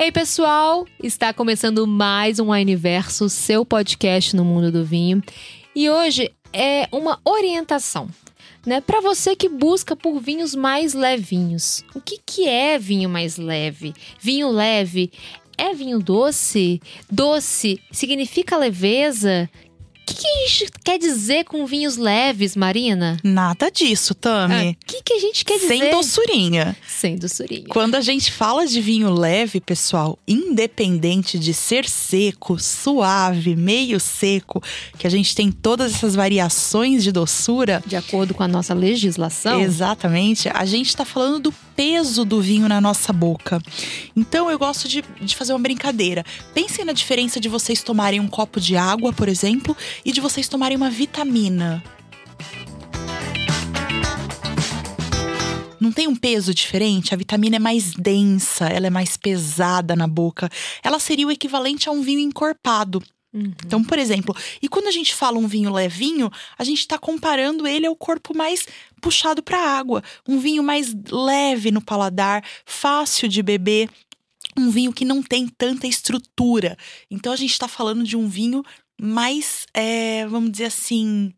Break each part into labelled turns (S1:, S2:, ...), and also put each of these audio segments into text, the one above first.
S1: Ei, pessoal, está começando mais um Universo, seu podcast no mundo do vinho. E hoje é uma orientação, né, para você que busca por vinhos mais levinhos. O que que é vinho mais leve? Vinho leve é vinho doce? Doce significa leveza? O que, que a gente quer dizer com vinhos leves, Marina?
S2: Nada disso, Tami.
S1: O que, que a gente quer dizer?
S2: Sem doçurinha.
S1: Sem doçurinha.
S2: Quando a gente fala de vinho leve, pessoal, independente de ser seco, suave, meio seco, que a gente tem todas essas variações de doçura.
S1: De acordo com a nossa legislação.
S2: Exatamente. A gente está falando do peso do vinho na nossa boca. Então eu gosto de, de fazer uma brincadeira. Pensem na diferença de vocês tomarem um copo de água, por exemplo, e de vocês tomarem uma vitamina. Não tem um peso diferente? A vitamina é mais densa, ela é mais pesada na boca. Ela seria o equivalente a um vinho encorpado.
S1: Uhum.
S2: Então, por exemplo, e quando a gente fala um vinho levinho, a gente está comparando ele ao corpo mais puxado para a água. Um vinho mais leve no paladar, fácil de beber. Um vinho que não tem tanta estrutura. Então, a gente está falando de um vinho mais, é, vamos dizer assim,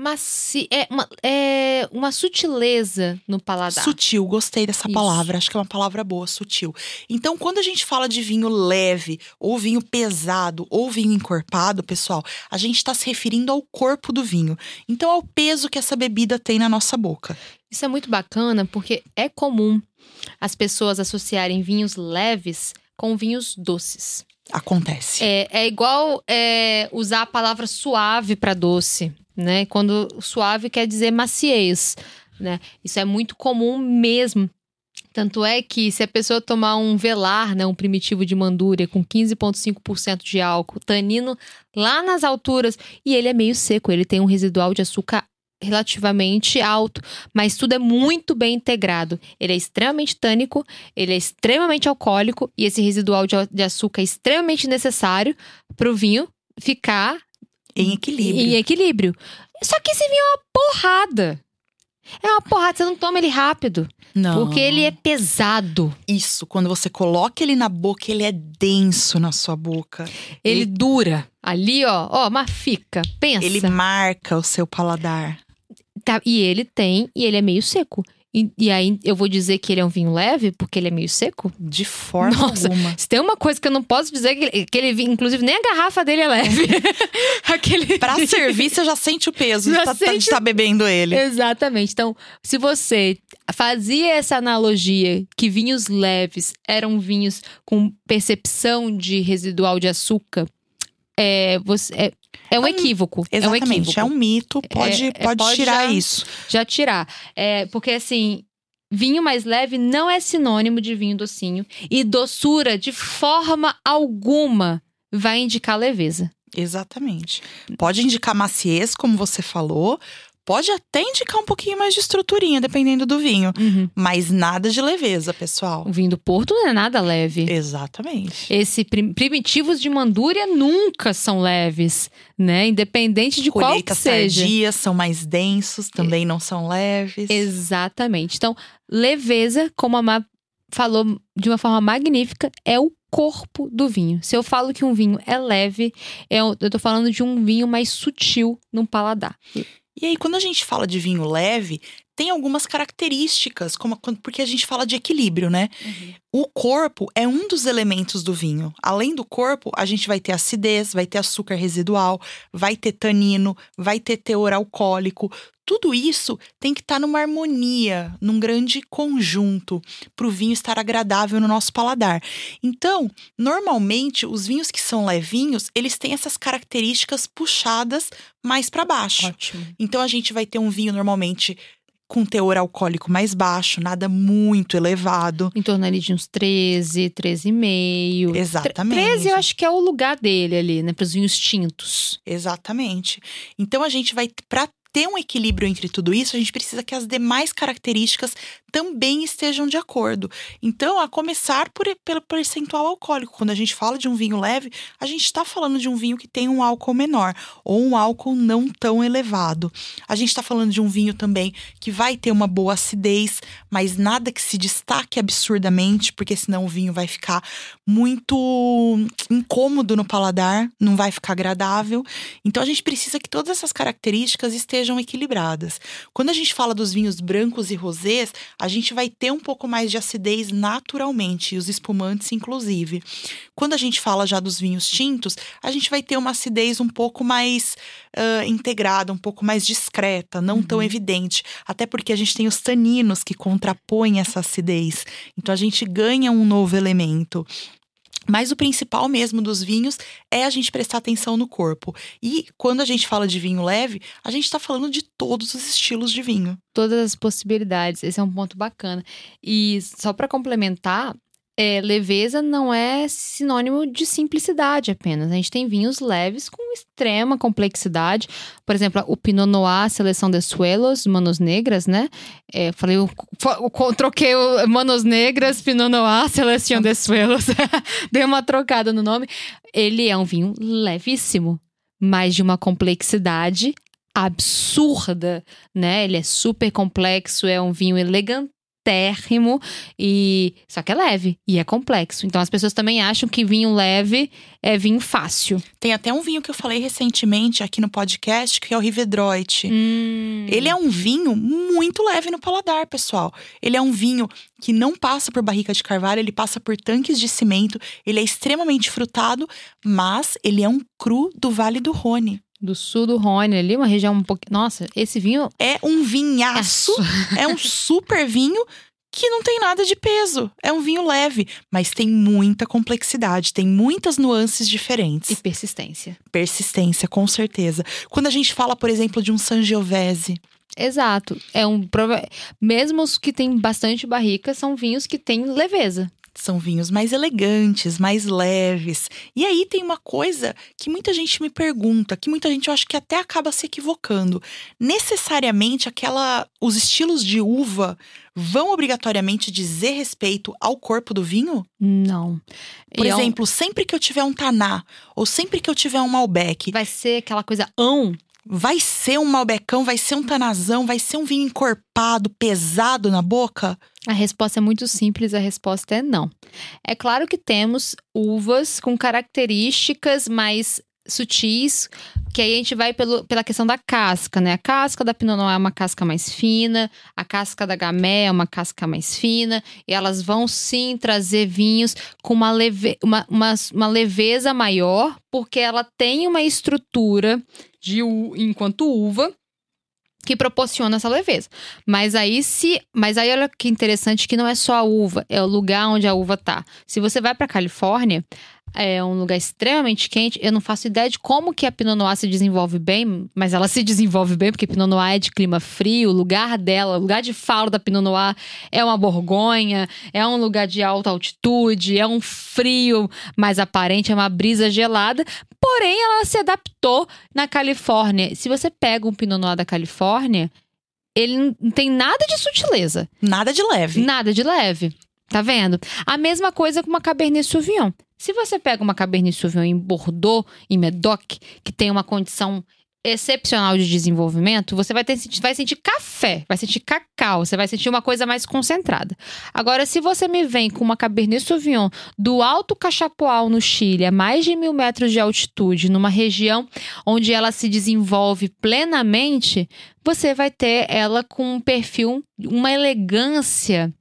S1: Maci... É, uma, é uma sutileza no paladar.
S2: Sutil, gostei dessa
S1: Isso.
S2: palavra. Acho que é uma palavra boa, sutil. Então, quando a gente fala de vinho leve, ou vinho pesado, ou vinho encorpado, pessoal, a gente está se referindo ao corpo do vinho. Então, ao peso que essa bebida tem na nossa boca.
S1: Isso é muito bacana porque é comum as pessoas associarem vinhos leves com vinhos doces.
S2: Acontece.
S1: É, é igual é, usar a palavra suave para doce, né? Quando suave quer dizer maciez, né? Isso é muito comum mesmo. Tanto é que se a pessoa tomar um velar, né, um primitivo de mandúria com 15,5% de álcool, tanino lá nas alturas, e ele é meio seco, ele tem um residual de açúcar relativamente alto, mas tudo é muito bem integrado. Ele é extremamente tânico, ele é extremamente alcoólico e esse residual de, açúcar é extremamente necessário para o vinho ficar
S2: Em equilíbrio.
S1: em equilíbrio. Só que esse vinho é uma porrada. É uma porrada, você não toma ele rápido,
S2: Não.
S1: porque ele é pesado.
S2: Isso, quando você coloca ele na boca, ele é denso na sua boca.
S1: Ele dura. Ali, ó, ó, mas fica. Pensa.
S2: Ele marca o seu paladar.
S1: Tá, e ele tem, e ele é meio seco. E, e aí eu vou dizer que ele é um vinho leve porque ele é meio seco?
S2: De forma
S1: Nossa,
S2: alguma.
S1: Se tem uma coisa que eu não posso dizer, que ele, que ele vinho- inclusive nem a garrafa dele é leve. Aquele.
S2: Pra servir, você já sente o peso
S1: Já
S2: tá- tá- de estar bebendo ele.
S1: Exatamente. Então, se você fazia essa analogia que vinhos leves eram vinhos com percepção de residual de açúcar, é, você, é, é um
S2: um-
S1: equívoco. é um
S2: Exatamente,
S1: equívoco.
S2: é um mito. Pode,
S1: é-
S2: pode,
S1: pode
S2: tirar
S1: já-
S2: isso.
S1: já tirar. É, porque assim, vinho mais leve não é sinônimo de vinho docinho. E doçura, de forma alguma, vai indicar leveza.
S2: Exatamente. Pode indicar maciez, como você falou. Pode até indicar um pouquinho mais de estruturinha, dependendo do vinho. Mas nada de leveza, pessoal.
S1: O vinho do Porto não é nada leve.
S2: Exatamente.
S1: Esse prim- primitivos de Mandúria nunca são leves, né? Independente de qual que seja.
S2: tardias são mais densos, também não são leves.
S1: Exatamente. Então, leveza, como a Má falou de uma forma magnífica, é o corpo do vinho. Se eu falo que um vinho é leve, é um- eu tô falando de um vinho mais sutil no paladar.
S2: E aí, quando a gente fala de vinho leve, tem algumas características, como porque a gente fala de equilíbrio, né? O corpo é um dos elementos do vinho. Além do corpo, a gente vai ter acidez, vai ter açúcar residual, vai ter tanino, vai ter teor alcoólico. Tudo isso tem que estar numa harmonia, num grande conjunto, para o vinho estar agradável no nosso paladar. Então, normalmente, os vinhos que são levinhos, eles têm essas características puxadas mais para baixo.
S1: Ótimo.
S2: Então a gente vai ter um vinho normalmente com teor alcoólico mais baixo, nada muito elevado.
S1: Em torno ali de uns 13, 13,5.
S2: Exatamente.
S1: 13 eu acho que é o lugar dele ali, né? Para os vinhos tintos.
S2: Exatamente. Então a gente vai para ter um equilíbrio entre tudo isso, a gente precisa que as demais características também estejam de acordo. Então, a começar por, pelo percentual alcoólico. Quando a gente fala de um vinho leve, a gente está falando de um vinho que tem um álcool menor ou um álcool não tão elevado. A gente está falando de um vinho também que vai ter uma boa acidez, mas nada que se destaque absurdamente, porque senão o vinho vai ficar muito incômodo no paladar, não vai ficar agradável. Então, a gente precisa que todas essas características estejam equilibradas. Quando a gente fala dos vinhos brancos e rosés, a gente vai ter um pouco mais de acidez naturalmente, e os espumantes, inclusive. Quando a gente fala já dos vinhos tintos, a gente vai ter uma acidez um pouco mais uh, integrada, um pouco mais discreta, não uhum. tão evidente. Até porque a gente tem os taninos que contrapõem essa acidez. Então a gente ganha um novo elemento. Mas o principal mesmo dos vinhos é a gente prestar atenção no corpo. E quando a gente fala de vinho leve, a gente está falando de todos os estilos de vinho.
S1: Todas as possibilidades. Esse é um ponto bacana. E só para complementar, é, leveza não é sinônimo de simplicidade apenas. A gente tem vinhos leves com extrema complexidade. Por exemplo, o Pinot Noir, Seleção de Suelos, Manos Negras, né? É, falei, eu, eu, troquei o Manos Negras, Pinot Noir, Seleção de Suelos. Dei uma trocada no nome. Ele é um vinho levíssimo, mas de uma complexidade absurda, né? Ele é super complexo, é um vinho elegante térrimo e só que é leve e é complexo. Então as pessoas também acham que vinho leve é vinho fácil.
S2: Tem até um vinho que eu falei recentemente aqui no podcast que é o Rivedroit.
S1: Hum.
S2: Ele é um vinho muito leve no paladar, pessoal. Ele é um vinho que não passa por barrica de carvalho, ele passa por tanques de cimento, ele é extremamente frutado, mas ele é um cru do Vale do Rhône
S1: do sul do Rhône ali, uma região um pouco. Nossa, esse vinho.
S2: É um vinhaço, é um super vinho que não tem nada de peso. É um vinho leve, mas tem muita complexidade, tem muitas nuances diferentes.
S1: E persistência.
S2: Persistência, com certeza. Quando a gente fala, por exemplo, de um Sangiovese.
S1: Exato. É um mesmo os que tem bastante barrica são vinhos que têm leveza.
S2: São vinhos mais elegantes, mais leves. E aí tem uma coisa que muita gente me pergunta, que muita gente eu acho que até acaba se equivocando. Necessariamente aquela os estilos de uva vão obrigatoriamente dizer respeito ao corpo do vinho?
S1: Não.
S2: Por e exemplo, é um... sempre que eu tiver um taná ou sempre que eu tiver um Malbec,
S1: vai ser aquela coisa ão
S2: Vai ser um malbecão, vai ser um tanazão, vai ser um vinho encorpado, pesado na boca?
S1: A resposta é muito simples, a resposta é não. É claro que temos uvas com características mais sutis, que aí a gente vai pelo, pela questão da casca, né? A casca da Pinot Noir é uma casca mais fina, a casca da Gamay é uma casca mais fina, e elas vão sim trazer vinhos com uma, leve, uma, uma, uma leveza maior, porque ela tem uma estrutura de enquanto uva que proporciona essa leveza. Mas aí se, mas aí olha que interessante que não é só a uva, é o lugar onde a uva tá. Se você vai para Califórnia, é um lugar extremamente quente. Eu não faço ideia de como que a Pinot Noir se desenvolve bem, mas ela se desenvolve bem porque Pinot Noir é de clima frio. O lugar dela, o lugar de falo da Pinot Noir é uma Borgonha, é um lugar de alta altitude, é um frio mais aparente, é uma brisa gelada. Porém, ela se adaptou na Califórnia. Se você pega um Pinot Noir da Califórnia, ele não tem nada de sutileza.
S2: Nada de leve.
S1: Nada de leve. Tá vendo? A mesma coisa com uma Cabernet Sauvignon. Se você pega uma Cabernet Sauvignon em Bordeaux, em Medoc, que tem uma condição excepcional de desenvolvimento, você vai, ter, vai sentir café, vai sentir cacau, você vai sentir uma coisa mais concentrada. Agora, se você me vem com uma Cabernet Sauvignon do Alto Cachapoal, no Chile, a mais de mil metros de altitude, numa região onde ela se desenvolve plenamente, você vai ter ela com um perfil, uma elegância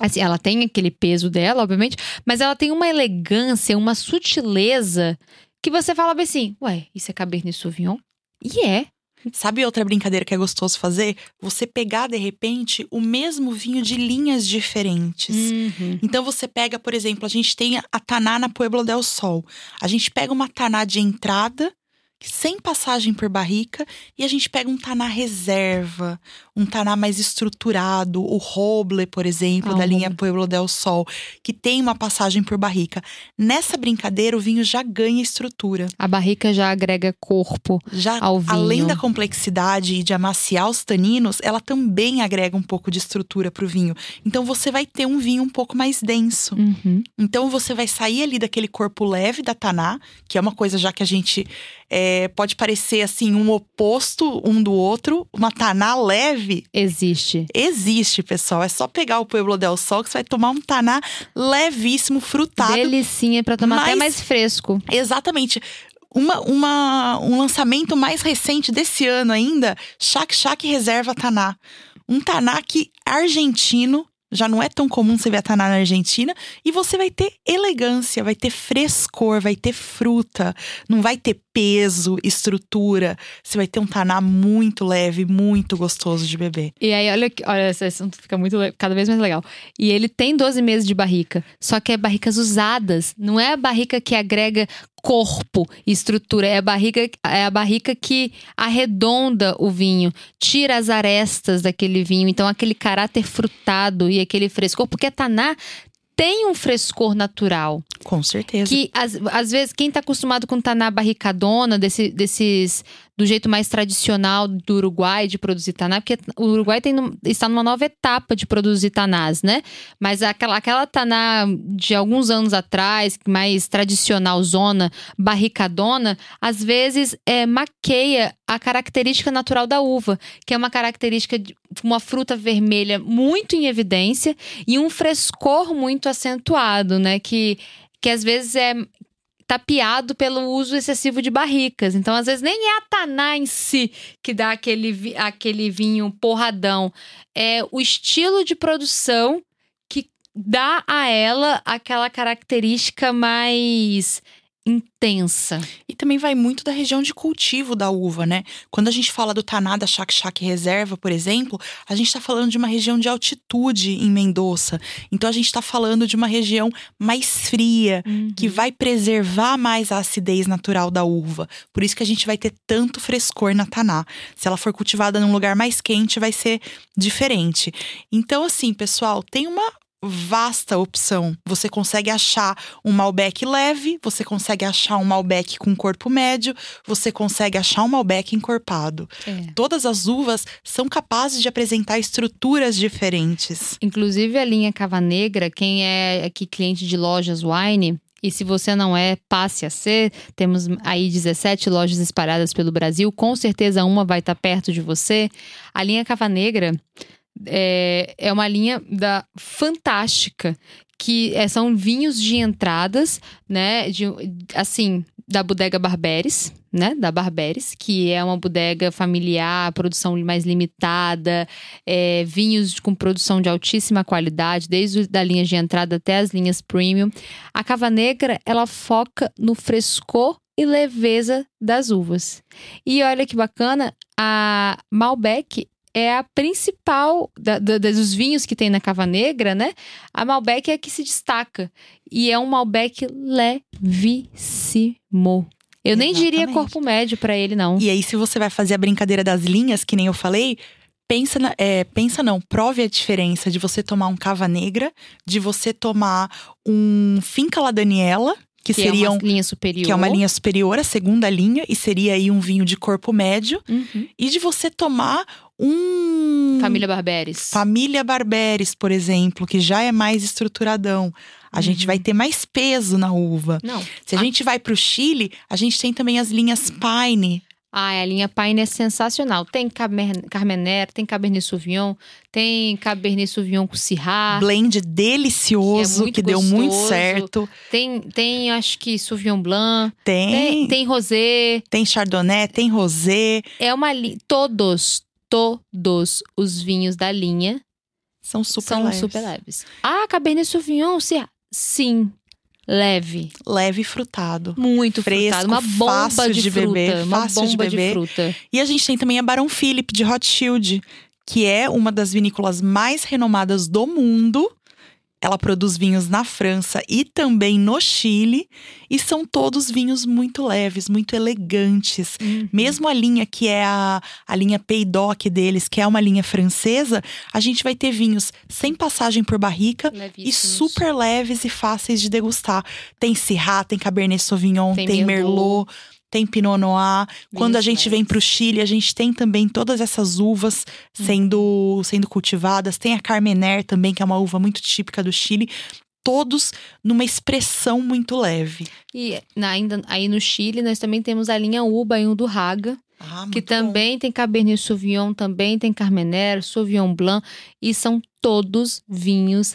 S1: Assim, ela tem aquele peso dela, obviamente, mas ela tem uma elegância, uma sutileza que você fala bem assim: ué, isso é Cabernet Sauvignon? E é.
S2: Sabe outra brincadeira que é gostoso fazer? Você pegar, de repente, o mesmo vinho de linhas diferentes.
S1: Uhum.
S2: Então você pega, por exemplo, a gente tem a Taná na Pueblo del Sol. A gente pega uma Taná de entrada sem passagem por barrica e a gente pega um taná reserva, um taná mais estruturado, o roble, por exemplo,
S1: Ah,
S2: da
S1: o
S2: linha. Pueblo del Sol, que tem uma passagem por barrica. Nessa brincadeira, o vinho já ganha estrutura.
S1: A barrica já agrega corpo.
S2: Já
S1: Ao vinho.
S2: além da complexidade e de amaciar os taninos, ela também agrega um pouco de estrutura pro vinho. Então você vai ter um vinho um pouco mais denso.
S1: Uhum.
S2: Então você vai sair ali daquele corpo leve da taná, que é uma coisa já que a gente é, pode parecer assim um oposto um do outro. Uma taná leve
S1: Existe.
S2: existe, pessoal. É só pegar o Pueblo del Sol que você vai tomar um taná levíssimo, frutado.
S1: Delicinha pra tomar até
S2: Mas-
S1: mais fresco.
S2: Exatamente. Uma, uma- um lançamento mais recente desse ano ainda, Shak Shak Reserva Taná. Um Taná que argentino, já não é tão comum você ver a Taná na Argentina, e você vai ter elegância, vai ter frescor, vai ter fruta, não vai ter peso, estrutura. Você vai ter um Taná muito leve, muito gostoso de beber.
S1: E aí, olha, olha, esse assunto fica muito cada vez mais legal. E ele tem 12 meses de barrica, só que é barricas usadas. Não é a barrica que agrega corpo estrutura, é a barrica, é a barrica que arredonda o vinho, tira as arestas daquele vinho. Então, aquele caráter frutado e aquele frescor, porque a taná tem um frescor natural.
S2: Com certeza.
S1: Que às, às vezes quem tá acostumado com taná barricadona, desse, desses do jeito mais tradicional do Uruguai de produzir taná, porque o Uruguai tem, está numa nova etapa de produzir tanás, né? Mas aquela, aquela taná de alguns anos atrás, mais tradicional, zona, barricadona, às vezes é, maqueia a característica natural da uva, que é uma característica de uma fruta vermelha muito em evidência e um frescor muito acentuado, né? Que, que às vezes é tapeado pelo uso excessivo de barricas. Então, às vezes, nem é a taná em si que dá aquele, aquele vinho porradão. É o estilo de produção que dá a ela aquela característica mais intensa.
S2: E também vai muito da região de cultivo da uva, né? Quando a gente fala do Taná da Chac Chac Reserva, por exemplo, a gente está falando de uma região de altitude em Mendoza. Então a gente está falando de uma região mais fria, que vai preservar mais a acidez natural da uva. Por isso que a gente vai ter tanto frescor na Taná. Se ela for cultivada num lugar mais quente, vai ser diferente. Então, assim, pessoal, tem uma vasta opção. Você consegue achar um Malbec leve, você consegue achar um Malbec com corpo médio, você consegue achar um Malbec encorpado.
S1: É.
S2: Todas as uvas são capazes de apresentar estruturas diferentes.
S1: Inclusive a linha Cava Negra, quem é aqui cliente de lojas wine, e se você não é, passe a ser. Temos aí 17 lojas espalhadas pelo Brasil, com certeza uma vai estar perto de você. A linha Cava Negra é, é uma linha da fantástica, que é- são vinhos de entradas, né? De, assim, da bodega Barberes, né? Da Barberes, que é uma bodega familiar, produção mais limitada, é, vinhos com produção de altíssima qualidade, desde da linha de entrada até as linhas premium. A Cava Negra, ela foca no frescor e leveza das uvas. E olha que bacana, a Malbec é a principal da- da- dos vinhos que tem na Cava Negra, né? A Malbec é a que se destaca. E é um Malbec levíssimo. Eu nem diria
S2: Exatamente.
S1: corpo médio pra ele, não.
S2: E aí, se você vai fazer a brincadeira das linhas, que nem eu falei, pensa, na- é, pensa não, prove a diferença de você tomar um cava negra, de você tomar um finca la Daniela, que,
S1: que
S2: seria
S1: é uma
S2: um-
S1: linha superior.
S2: que é uma linha superior, a segunda linha, e seria aí um vinho de corpo médio,
S1: Uhum.
S2: e de você tomar um
S1: Família Barberes.
S2: Família Barberes, por exemplo, que já é mais estruturadão. A gente
S1: Uhum.
S2: vai ter mais peso na uva.
S1: Não.
S2: Se a
S1: Ah.
S2: gente vai pro Chile, a gente tem também as linhas Pine.
S1: Ah, a linha Pine é sensacional. Tem Carmener, tem Cabernet Sauvignon, tem Cabernet Sauvignon com Syrah,
S2: blend delicioso,
S1: Que é
S2: que deu muito certo.
S1: tem, tem acho que Sauvignon Blanc,
S2: Tem,
S1: tem,
S2: tem,
S1: tem Rosé.
S2: Chardonnay, tem Rosé.
S1: É uma linha. Todos, todos os vinhos da linha
S2: São super
S1: são
S2: leves.
S1: super leves. Ah, Cabernet Sauvignon, Syrah. Sim, leve.
S2: Leve e frutado.
S1: Muito
S2: Fresco,
S1: frutado. Uma bomba
S2: fácil
S1: de,
S2: de
S1: fruta.
S2: beber,
S1: uma
S2: fácil de
S1: bomba de,
S2: beber.
S1: fruta.
S2: E a gente tem também a Barão Philip de Rothschild, que é uma das vinícolas mais renomadas do mundo. Ela produz vinhos na França e também no Chile, e são todos vinhos muito leves, muito elegantes.
S1: Uhum.
S2: Mesmo a linha que é a, a linha Peydoc deles, que é uma linha francesa, a gente vai ter vinhos sem passagem por barrica e super leves e fáceis de degustar. Tem Syrah, tem Cabernet Sauvignon,
S1: Tem
S2: tem,
S1: Merlot.
S2: Merlot. Tem Pinot Noir. Quando a
S1: Vinhos
S2: gente vem
S1: leves.
S2: para o Chile, a gente tem também todas essas uvas
S1: Uhum.
S2: sendo, sendo cultivadas. Tem a Carmener também, que é uma uva muito típica do Chile. Todos numa expressão muito leve.
S1: E ainda aí no Chile, nós também temos a linha Ubainho do Raga,
S2: Ah,
S1: que
S2: muito bom.
S1: também tem Cabernet Sauvignon, também tem Carmener, Sauvignon Blanc, e são todos vinhos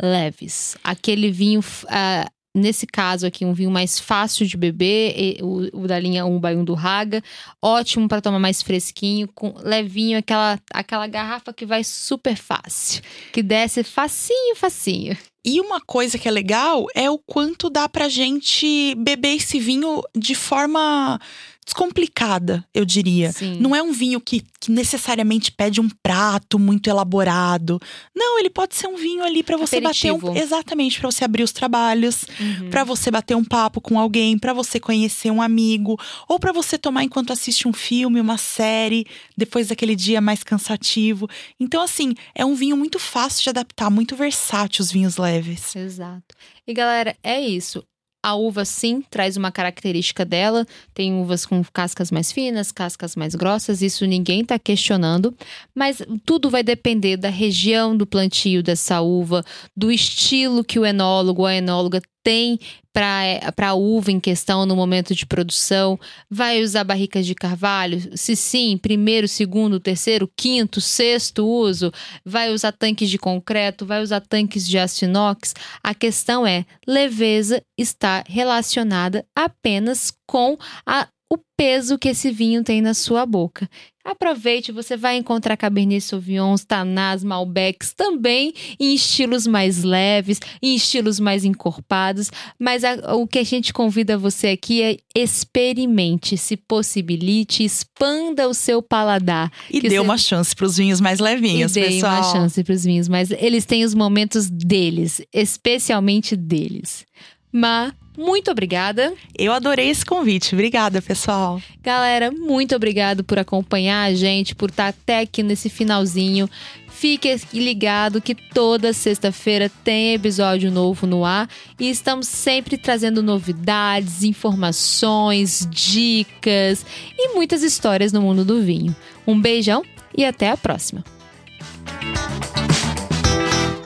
S1: leves. Aquele vinho, ah, nesse caso aqui, um vinho mais fácil de beber, o, o da linha Ubainho do Raga, ótimo para tomar mais fresquinho, com levinho, aquela, aquela garrafa que vai super fácil, que desce facinho, facinho.
S2: E uma coisa que é legal é o quanto dá pra gente beber esse vinho de forma descomplicada, eu diria.
S1: Sim.
S2: Não é um vinho que, que necessariamente pede um prato muito elaborado. Não, ele pode ser um vinho ali pra você bater
S1: Aperitivo.
S2: um. Exatamente, pra você abrir os trabalhos,
S1: Uhum.
S2: pra você bater um papo com alguém, pra você conhecer um amigo, ou pra você tomar enquanto assiste um filme, uma série, depois daquele dia mais cansativo. Então, assim, é um vinho muito fácil de adaptar, muito versátil os vinhos leves.
S1: Exato. E galera, é isso. A uva sim traz uma característica dela. Tem uvas com cascas mais finas, cascas mais grossas, isso ninguém está questionando. Mas tudo vai depender da região do plantio dessa uva, do estilo que o enólogo ou a enóloga tem para a uva em questão no momento de produção. Vai usar barricas de carvalho? Se sim, primeiro, segundo, terceiro, quinto, sexto uso. Vai usar tanques de concreto? Vai usar tanques de aço inox? A questão é: leveza está relacionada apenas com a- o peso que esse vinho tem na sua boca. Aproveite, você vai encontrar Cabernet Sauvignons, Tanás, Malbecs também em estilos mais leves, em estilos mais encorpados, mas a- o que a gente convida você aqui é experimente, se possibilite, expanda o seu paladar.
S2: E dê
S1: você-
S2: uma chance pros vinhos mais levinhos,
S1: e
S2: pessoal.
S1: uma chance para os vinhos, mas eles têm os momentos deles, especialmente deles. Mas muito obrigada.
S2: Eu adorei esse convite. Obrigada, pessoal.
S1: Galera, muito obrigado por acompanhar a gente, por estar até aqui nesse finalzinho. Fique ligado que toda sexta-feira tem episódio novo no ar e estamos sempre trazendo novidades, informações, dicas e muitas histórias no mundo do vinho. Um beijão e até a próxima.